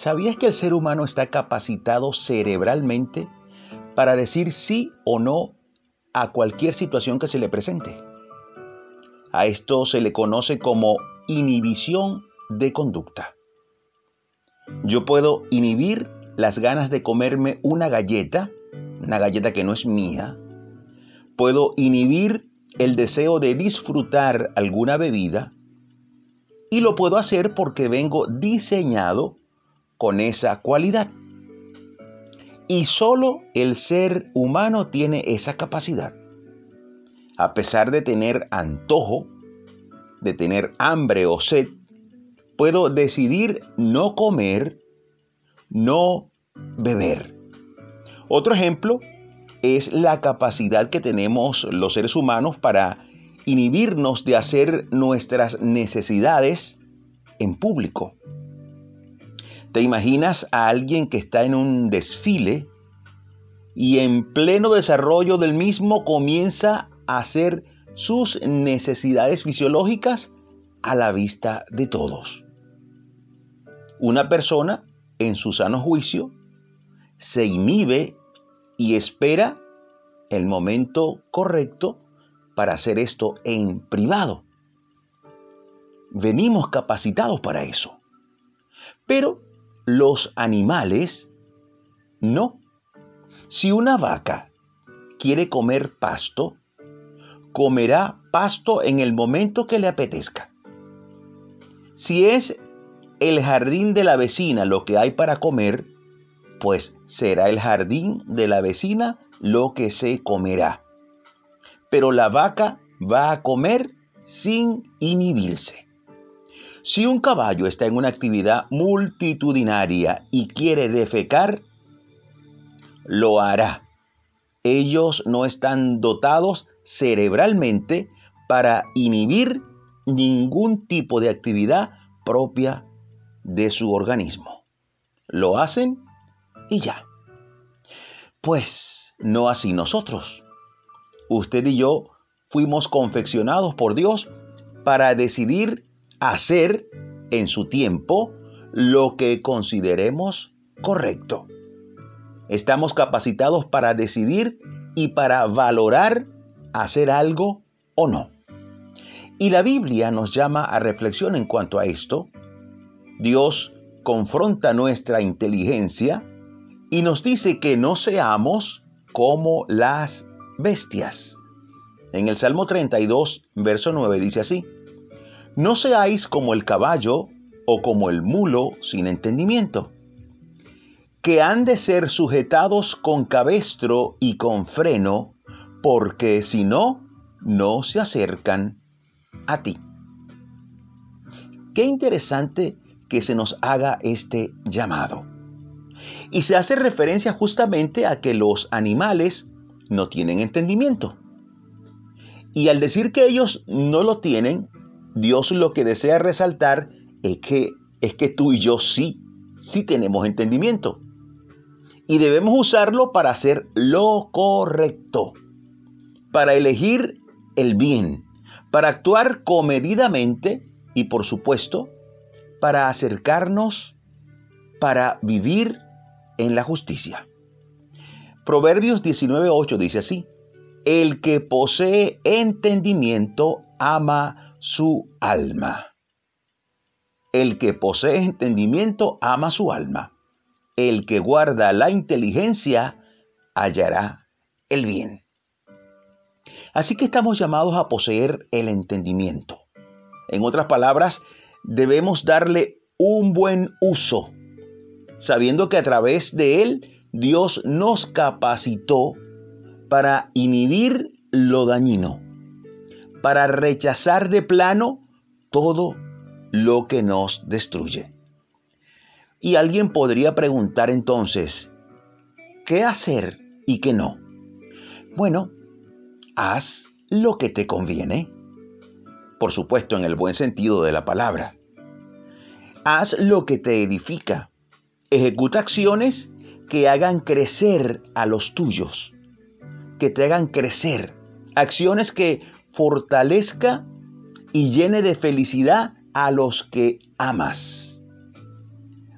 ¿Sabías que el ser humano está capacitado cerebralmente para decir sí o no a cualquier situación que se le presente? A esto se le conoce como inhibición de conducta. Yo puedo inhibir las ganas de comerme una galleta, una galleta que no es mía. Puedo inhibir el deseo de disfrutar alguna bebida y lo puedo hacer porque vengo diseñado con esa cualidad. Y solo el ser humano tiene esa capacidad. A pesar de tener antojo, de tener hambre o sed, puedo decidir no comer, no beber. Otro ejemplo es la capacidad que tenemos los seres humanos para inhibirnos de hacer nuestras necesidades en público. ¿Te imaginas a alguien que está en un desfile y en pleno desarrollo del mismo comienza a hacer sus necesidades fisiológicas a la vista de todos? Una persona en su sano juicio se inhibe y espera el momento correcto para hacer esto en privado. Venimos capacitados para eso. Pero los animales no. Si una vaca quiere comer pasto, comerá pasto en el momento que le apetezca. Si es el jardín de la vecina lo que hay para comer, pues será el jardín de la vecina lo que se comerá pero la vaca va a comer sin inhibirse. Si un caballo está en una actividad multitudinaria y quiere defecar, lo hará. Ellos no están dotados cerebralmente para inhibir ningún tipo de actividad propia de su organismo. Lo hacen y ya. Pues no así nosotros usted y yo fuimos confeccionados por Dios para decidir hacer en su tiempo lo que consideremos correcto. Estamos capacitados para decidir y para valorar hacer algo o no. Y la Biblia nos llama a reflexión en cuanto a esto. Dios confronta nuestra inteligencia y nos dice que no seamos como las bestias. En el Salmo 32, verso 9 dice así, No seáis como el caballo o como el mulo sin entendimiento, que han de ser sujetados con cabestro y con freno, porque si no, no se acercan a ti. Qué interesante que se nos haga este llamado. Y se hace referencia justamente a que los animales no tienen entendimiento. Y al decir que ellos no lo tienen, Dios lo que desea resaltar es que, es que tú y yo sí, sí tenemos entendimiento. Y debemos usarlo para hacer lo correcto, para elegir el bien, para actuar comedidamente y por supuesto, para acercarnos, para vivir en la justicia. Proverbios 19.8 dice así, el que posee entendimiento ama su alma. El que posee entendimiento ama su alma. El que guarda la inteligencia hallará el bien. Así que estamos llamados a poseer el entendimiento. En otras palabras, debemos darle un buen uso, sabiendo que a través de él Dios nos capacitó para inhibir lo dañino, para rechazar de plano todo lo que nos destruye. Y alguien podría preguntar entonces, ¿qué hacer y qué no? Bueno, haz lo que te conviene. Por supuesto, en el buen sentido de la palabra. Haz lo que te edifica. Ejecuta acciones que hagan crecer a los tuyos, que te hagan crecer, acciones que fortalezca y llene de felicidad a los que amas.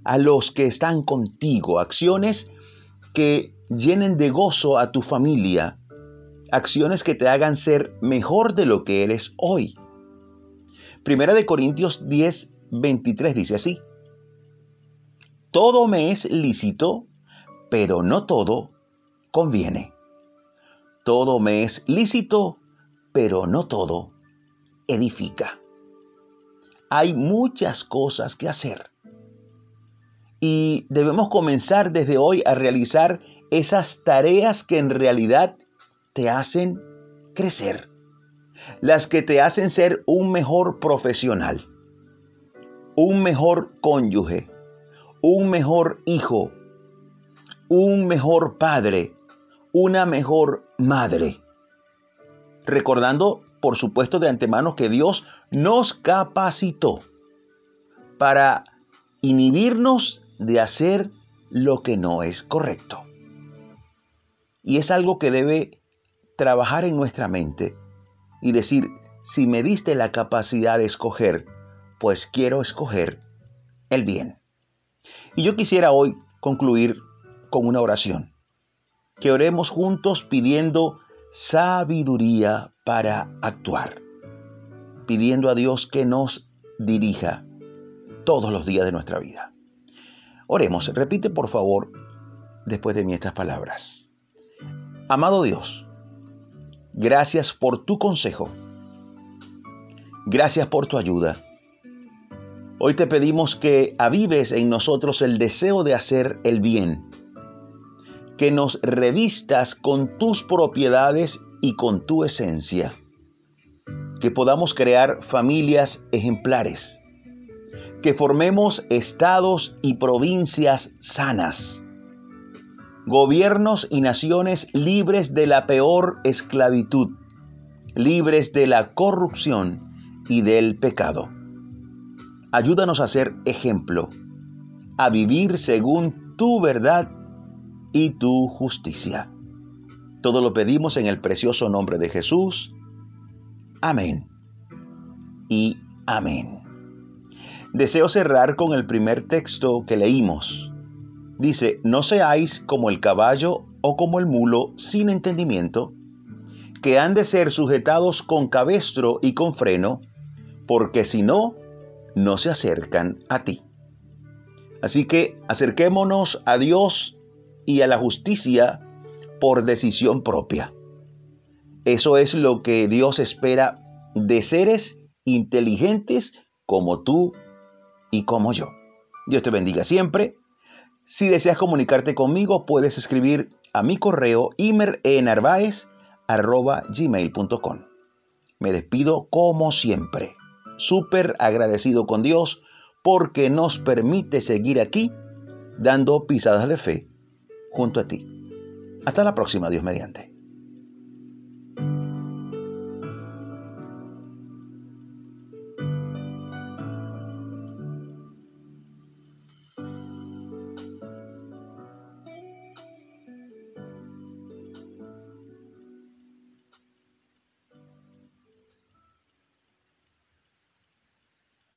a los que están contigo, acciones que llenen de gozo a tu familia, acciones que te hagan ser mejor de lo que eres hoy. Primera de Corintios 10, 23 dice así, Todo me es lícito, pero no todo conviene. Todo me es lícito, pero no todo edifica. Hay muchas cosas que hacer. Y debemos comenzar desde hoy a realizar esas tareas que en realidad te hacen crecer, las que te hacen ser un mejor profesional, un mejor cónyuge, un mejor hijo, un mejor padre, una mejor madre. Recordando, por supuesto, de antemano que Dios nos capacitó para inhibirnos de hacer lo que no es correcto. Y es algo que debe trabajar en nuestra mente y decir, si me diste la capacidad de escoger, pues quiero escoger el bien. Y yo quisiera hoy concluir con una oración. Que oremos juntos pidiendo sabiduría para actuar, pidiendo a Dios que nos dirija todos los días de nuestra vida. Oremos, repite por favor después de mí estas palabras. Amado Dios, gracias por tu consejo. Gracias por tu ayuda. Hoy te pedimos que avives en nosotros el deseo de hacer el bien, que nos revistas con tus propiedades y con tu esencia, que podamos crear familias ejemplares, que formemos estados y provincias sanas. Gobiernos y naciones libres de la peor esclavitud, libres de la corrupción y del pecado. Ayúdanos a ser ejemplo, a vivir según tu verdad y tu justicia. Todo lo pedimos en el precioso nombre de Jesús. Amén. Y amén. Deseo cerrar con el primer texto que leímos Dice, no seáis como el caballo o como el mulo sin entendimiento, que han de ser sujetados con cabestro y con freno, porque si no, no se acercan a ti. Así que acerquémonos a Dios y a la justicia por decisión propia. Eso es lo que Dios espera de seres inteligentes como tú y como yo. Dios te bendiga siempre si deseas comunicarte conmigo, puedes escribir a mi correo imerenarvaez.gmail.com. Me despido como siempre, súper agradecido con Dios porque nos permite seguir aquí dando pisadas de fe junto a ti. Hasta la próxima, Dios mediante.